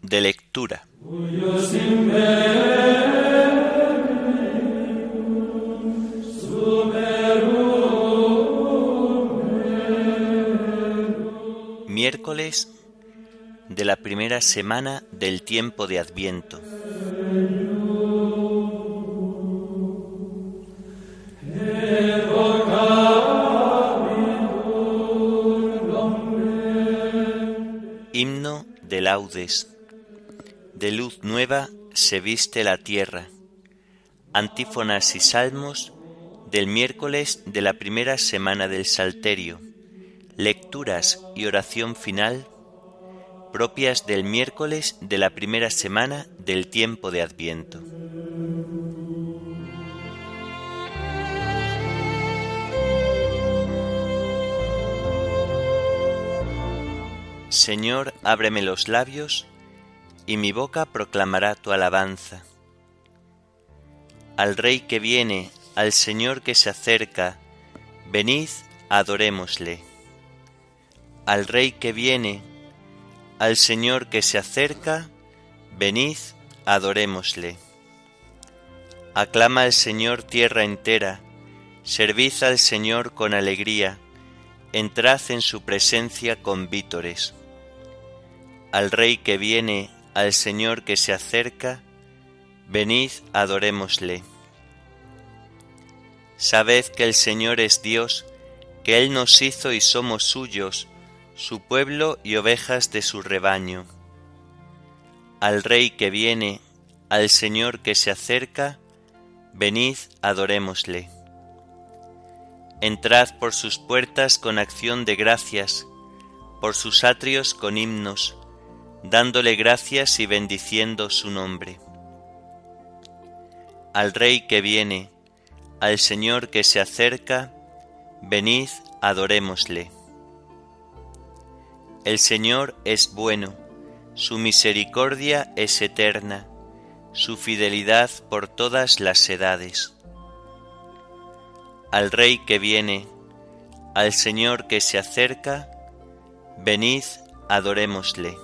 De lectura. Miércoles de la primera semana del tiempo de Adviento. Laudes. De luz nueva se viste la tierra. Antífonas y salmos del miércoles de la primera semana del Salterio. Lecturas y oración final propias del miércoles de la primera semana del tiempo de Adviento. Señor, ábreme los labios, y mi boca proclamará tu alabanza. Al Rey que viene, al Señor que se acerca, venid, adorémosle. Al Rey que viene, al Señor que se acerca, venid, adorémosle. Aclama al Señor tierra entera, servid al Señor con alegría, entrad en su presencia con vítores al Rey que viene, al Señor que se acerca, venid, adorémosle. Sabed que el Señor es Dios, que Él nos hizo y somos suyos, su pueblo y ovejas de su rebaño. Al Rey que viene, al Señor que se acerca, venid, adorémosle. Entrad por sus puertas con acción de gracias, por sus atrios con himnos, dándole gracias y bendiciendo su nombre. Al Rey que viene, al Señor que se acerca, venid, adorémosle. El Señor es bueno, su misericordia es eterna, su fidelidad por todas las edades. Al Rey que viene, al Señor que se acerca, venid, adorémosle.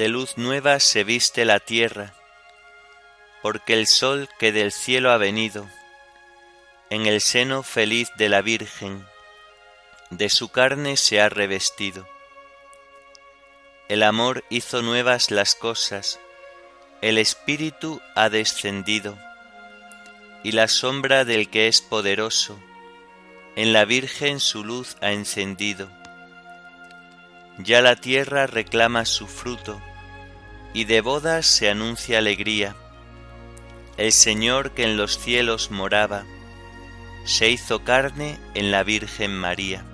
De luz nueva se viste la tierra, porque el sol que del cielo ha venido, en el seno feliz de la Virgen, de su carne se ha revestido. El amor hizo nuevas las cosas, el Espíritu ha descendido, y la sombra del que es poderoso, en la Virgen su luz ha encendido. Ya la tierra reclama su fruto, y de bodas se anuncia alegría. El Señor que en los cielos moraba, se hizo carne en la Virgen María.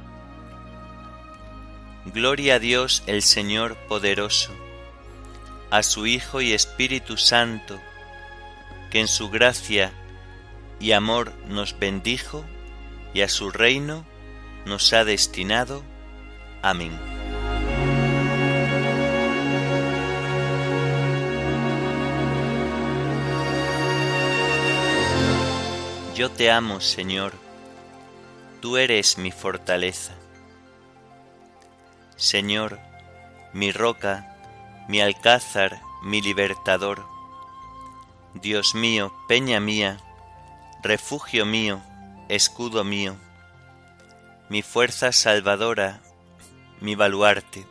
Gloria a Dios el Señor poderoso, a su Hijo y Espíritu Santo, que en su gracia y amor nos bendijo y a su reino nos ha destinado. Amén. Yo te amo, Señor, tú eres mi fortaleza. Señor, mi roca, mi alcázar, mi libertador. Dios mío, peña mía, refugio mío, escudo mío, mi fuerza salvadora, mi baluarte.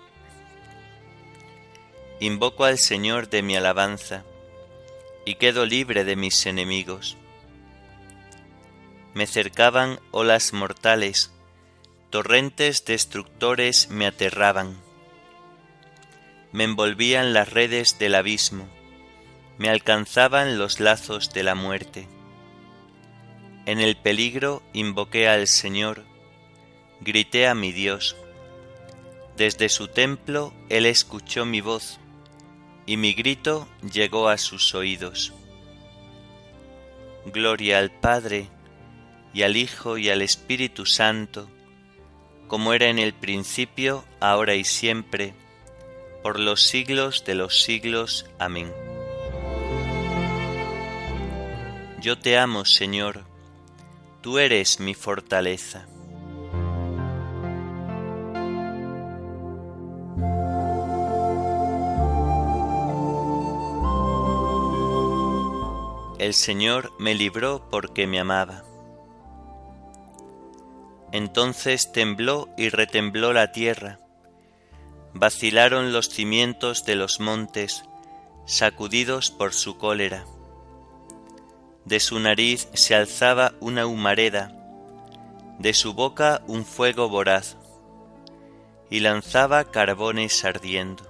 Invoco al Señor de mi alabanza y quedo libre de mis enemigos me cercaban olas mortales, torrentes destructores me aterraban. Me envolvían las redes del abismo, me alcanzaban los lazos de la muerte. En el peligro invoqué al Señor, grité a mi Dios. Desde su templo Él escuchó mi voz, y mi grito llegó a sus oídos. Gloria al Padre, y al Hijo, y al Espíritu Santo, como era en el principio, ahora y siempre, por los siglos de los siglos. Amén. Yo te amo, Señor, tú eres mi fortaleza. El Señor me libró porque me amaba. Entonces tembló y retembló la tierra, vacilaron los cimientos de los montes, sacudidos por su cólera. De su nariz se alzaba una humareda, de su boca un fuego voraz, y lanzaba carbones ardiendo.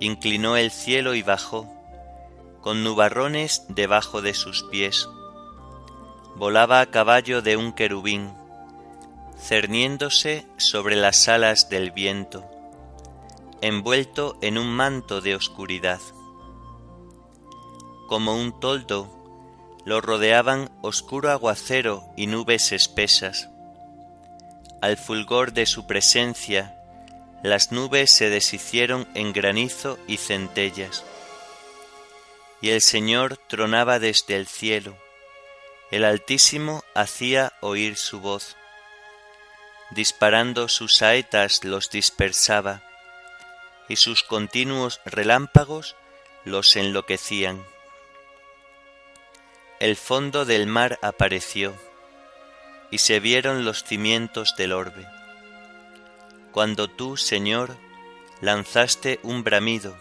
Inclinó el cielo y bajó, con nubarrones debajo de sus pies. Volaba a caballo de un querubín, cerniéndose sobre las alas del viento, envuelto en un manto de oscuridad. Como un toldo, lo rodeaban oscuro aguacero y nubes espesas. Al fulgor de su presencia, las nubes se deshicieron en granizo y centellas y el Señor tronaba desde el cielo, el Altísimo hacía oír su voz. Disparando sus saetas los dispersaba, y sus continuos relámpagos los enloquecían. El fondo del mar apareció, y se vieron los cimientos del orbe. Cuando tú, Señor, lanzaste un bramido,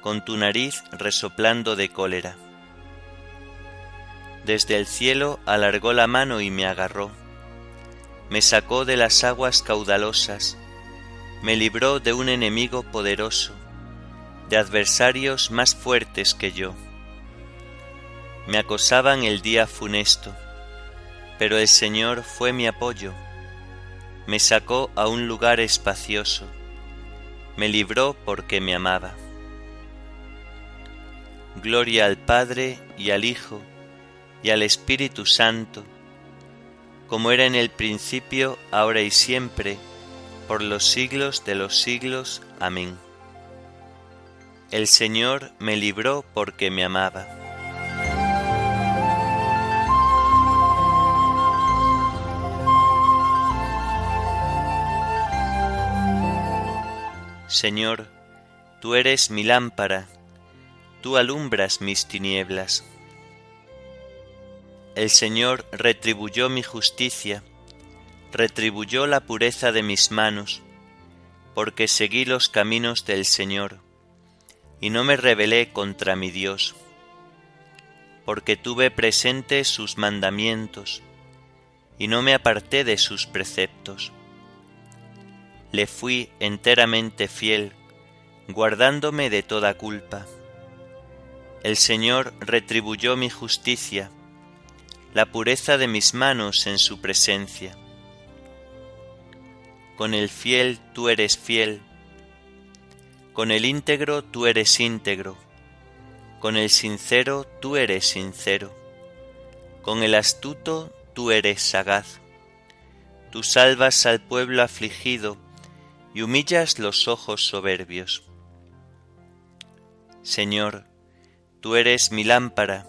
con tu nariz resoplando de cólera. Desde el cielo alargó la mano y me agarró, me sacó de las aguas caudalosas, me libró de un enemigo poderoso, de adversarios más fuertes que yo. Me acosaban el día funesto, pero el Señor fue mi apoyo, me sacó a un lugar espacioso, me libró porque me amaba. Gloria al Padre y al Hijo y al Espíritu Santo, como era en el principio, ahora y siempre, por los siglos de los siglos. Amén. El Señor me libró porque me amaba. Señor, tú eres mi lámpara tú alumbras mis tinieblas. El Señor retribuyó mi justicia, retribuyó la pureza de mis manos, porque seguí los caminos del Señor, y no me rebelé contra mi Dios, porque tuve presente sus mandamientos, y no me aparté de sus preceptos. Le fui enteramente fiel, guardándome de toda culpa el Señor retribuyó mi justicia, la pureza de mis manos en su presencia. Con el fiel tú eres fiel, con el íntegro tú eres íntegro, con el sincero tú eres sincero, con el astuto tú eres sagaz. Tú salvas al pueblo afligido y humillas los ojos soberbios. Señor, Tú eres mi lámpara,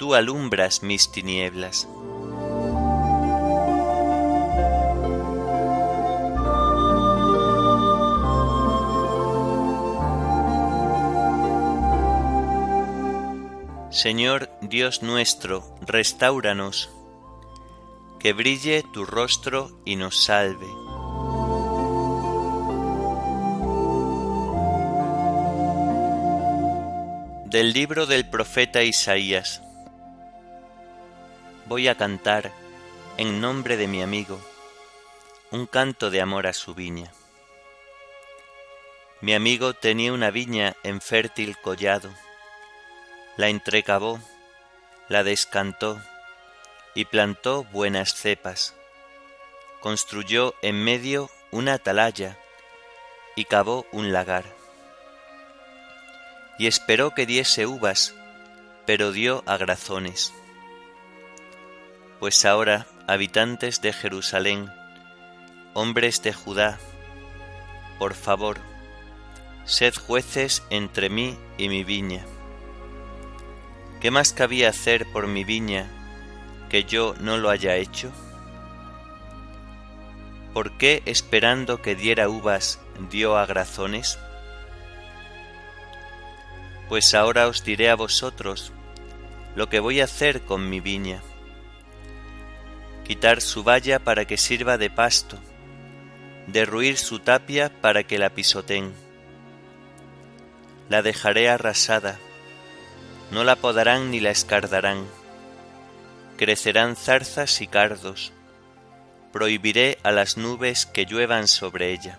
tú alumbras mis tinieblas. Señor Dios nuestro, restauranos, que brille tu rostro y nos salve. Del libro del profeta Isaías. Voy a cantar, en nombre de mi amigo, un canto de amor a su viña. Mi amigo tenía una viña en fértil collado, la entrecavó, la descantó y plantó buenas cepas. Construyó en medio una atalaya y cavó un lagar y esperó que diese uvas, pero dio agrazones. Pues ahora, habitantes de Jerusalén, hombres de Judá, por favor, sed jueces entre mí y mi viña. ¿Qué más cabía hacer por mi viña que yo no lo haya hecho? ¿Por qué esperando que diera uvas dio agrazones? Pues ahora os diré a vosotros lo que voy a hacer con mi viña. Quitar su valla para que sirva de pasto, derruir su tapia para que la pisoten. La dejaré arrasada, no la podarán ni la escardarán. Crecerán zarzas y cardos, prohibiré a las nubes que lluevan sobre ella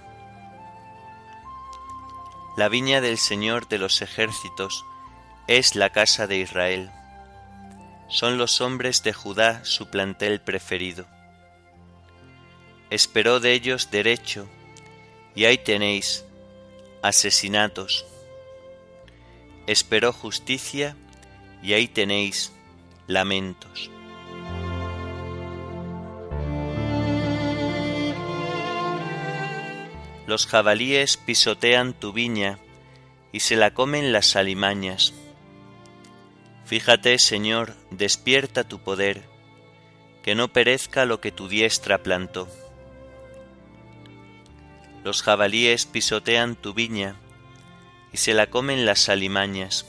la viña del Señor de los ejércitos es la casa de Israel. Son los hombres de Judá su plantel preferido. Esperó de ellos derecho, y ahí tenéis asesinatos. Esperó justicia, y ahí tenéis lamentos. Los jabalíes pisotean tu viña y se la comen las alimañas. Fíjate, Señor, despierta tu poder, que no perezca lo que tu diestra plantó. Los jabalíes pisotean tu viña y se la comen las alimañas.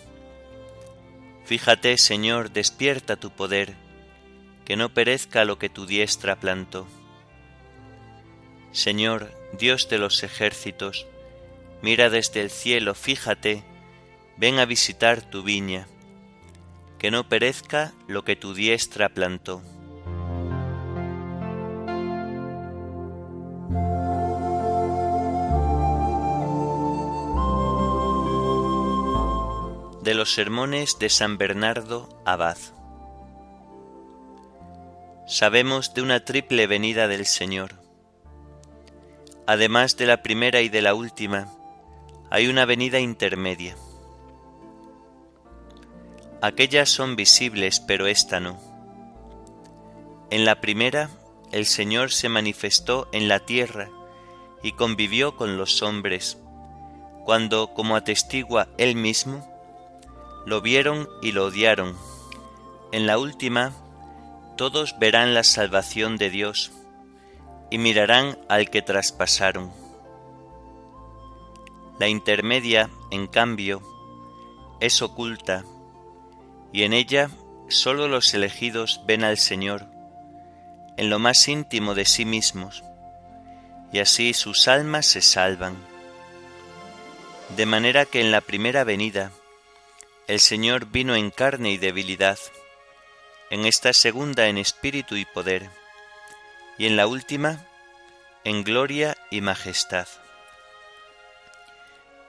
Fíjate, Señor, despierta tu poder, que no perezca lo que tu diestra plantó. Señor, Dios de los ejércitos, mira desde el cielo, fíjate, ven a visitar tu viña, que no perezca lo que tu diestra plantó. De los sermones de San Bernardo Abad. Sabemos de una triple venida del Señor Además de la primera y de la última, hay una venida intermedia. Aquellas son visibles, pero esta no. En la primera, el Señor se manifestó en la tierra y convivió con los hombres, cuando, como atestigua Él mismo, lo vieron y lo odiaron. En la última, todos verán la salvación de Dios y mirarán al que traspasaron. La intermedia, en cambio, es oculta, y en ella sólo los elegidos ven al Señor, en lo más íntimo de sí mismos, y así sus almas se salvan. De manera que en la primera venida el Señor vino en carne y debilidad, en esta segunda en espíritu y poder, y en la última en gloria y majestad.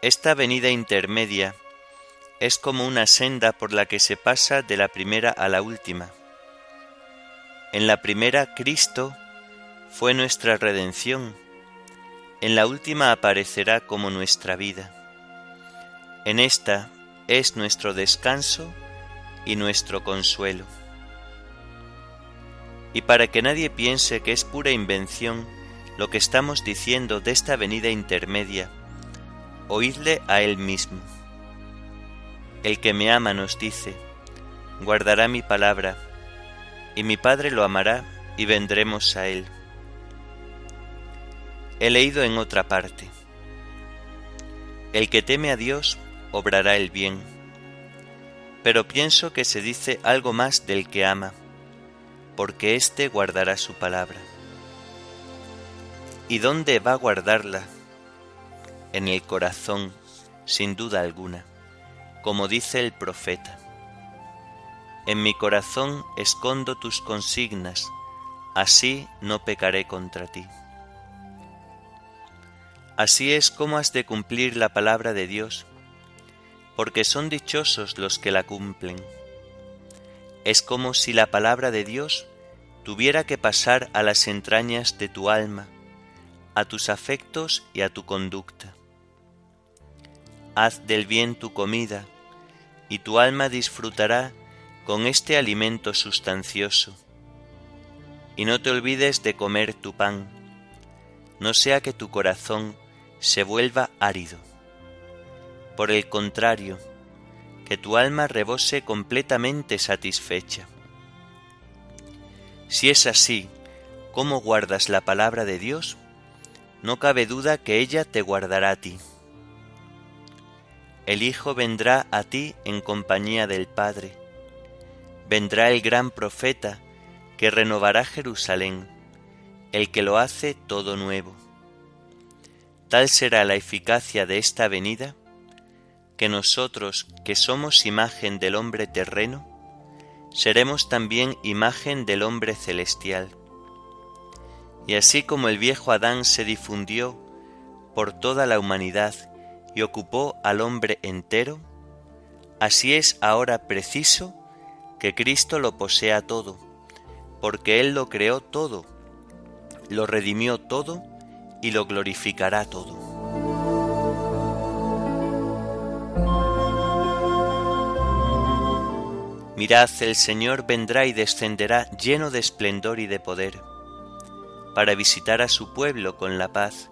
Esta venida intermedia es como una senda por la que se pasa de la primera a la última. En la primera Cristo fue nuestra redención, en la última aparecerá como nuestra vida. En esta es nuestro descanso y nuestro consuelo y para que nadie piense que es pura invención lo que estamos diciendo de esta venida intermedia, oídle a Él mismo. El que me ama nos dice, guardará mi palabra, y mi Padre lo amará y vendremos a Él. He leído en otra parte, el que teme a Dios obrará el bien, pero pienso que se dice algo más del que ama porque éste guardará su palabra. ¿Y dónde va a guardarla? En el corazón, sin duda alguna. Como dice el profeta. En mi corazón escondo tus consignas, así no pecaré contra ti. Así es como has de cumplir la palabra de Dios, porque son dichosos los que la cumplen. Es como si la palabra de Dios tuviera que pasar a las entrañas de tu alma, a tus afectos y a tu conducta. Haz del bien tu comida, y tu alma disfrutará con este alimento sustancioso. Y no te olvides de comer tu pan, no sea que tu corazón se vuelva árido. Por el contrario, que tu alma rebose completamente satisfecha. Si es así, ¿cómo guardas la palabra de Dios? No cabe duda que ella te guardará a ti. El Hijo vendrá a ti en compañía del Padre. Vendrá el gran profeta que renovará Jerusalén, el que lo hace todo nuevo. Tal será la eficacia de esta venida, que nosotros, que somos imagen del hombre terreno, seremos también imagen del hombre celestial. Y así como el viejo Adán se difundió por toda la humanidad y ocupó al hombre entero, así es ahora preciso que Cristo lo posea todo, porque Él lo creó todo, lo redimió todo y lo glorificará todo. Mirad, el Señor vendrá y descenderá lleno de esplendor y de poder, para visitar a su pueblo con la paz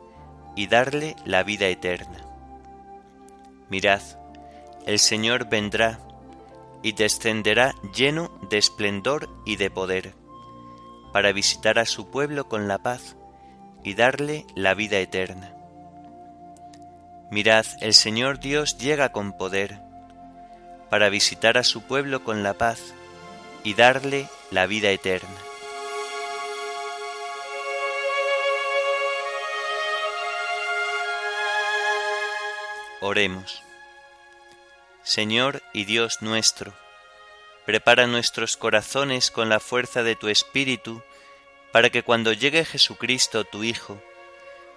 y darle la vida eterna. Mirad, el Señor vendrá y descenderá lleno de esplendor y de poder, para visitar a su pueblo con la paz y darle la vida eterna. Mirad, el Señor Dios llega con poder, para visitar a su pueblo con la paz y darle la vida eterna. Oremos. Señor y Dios nuestro, prepara nuestros corazones con la fuerza de tu Espíritu, para que cuando llegue Jesucristo tu Hijo,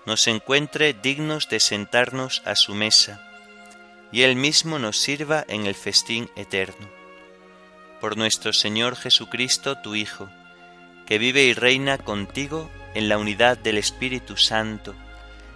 nos encuentre dignos de sentarnos a su mesa, y Él mismo nos sirva en el festín eterno. Por nuestro Señor Jesucristo, tu Hijo, que vive y reina contigo en la unidad del Espíritu Santo,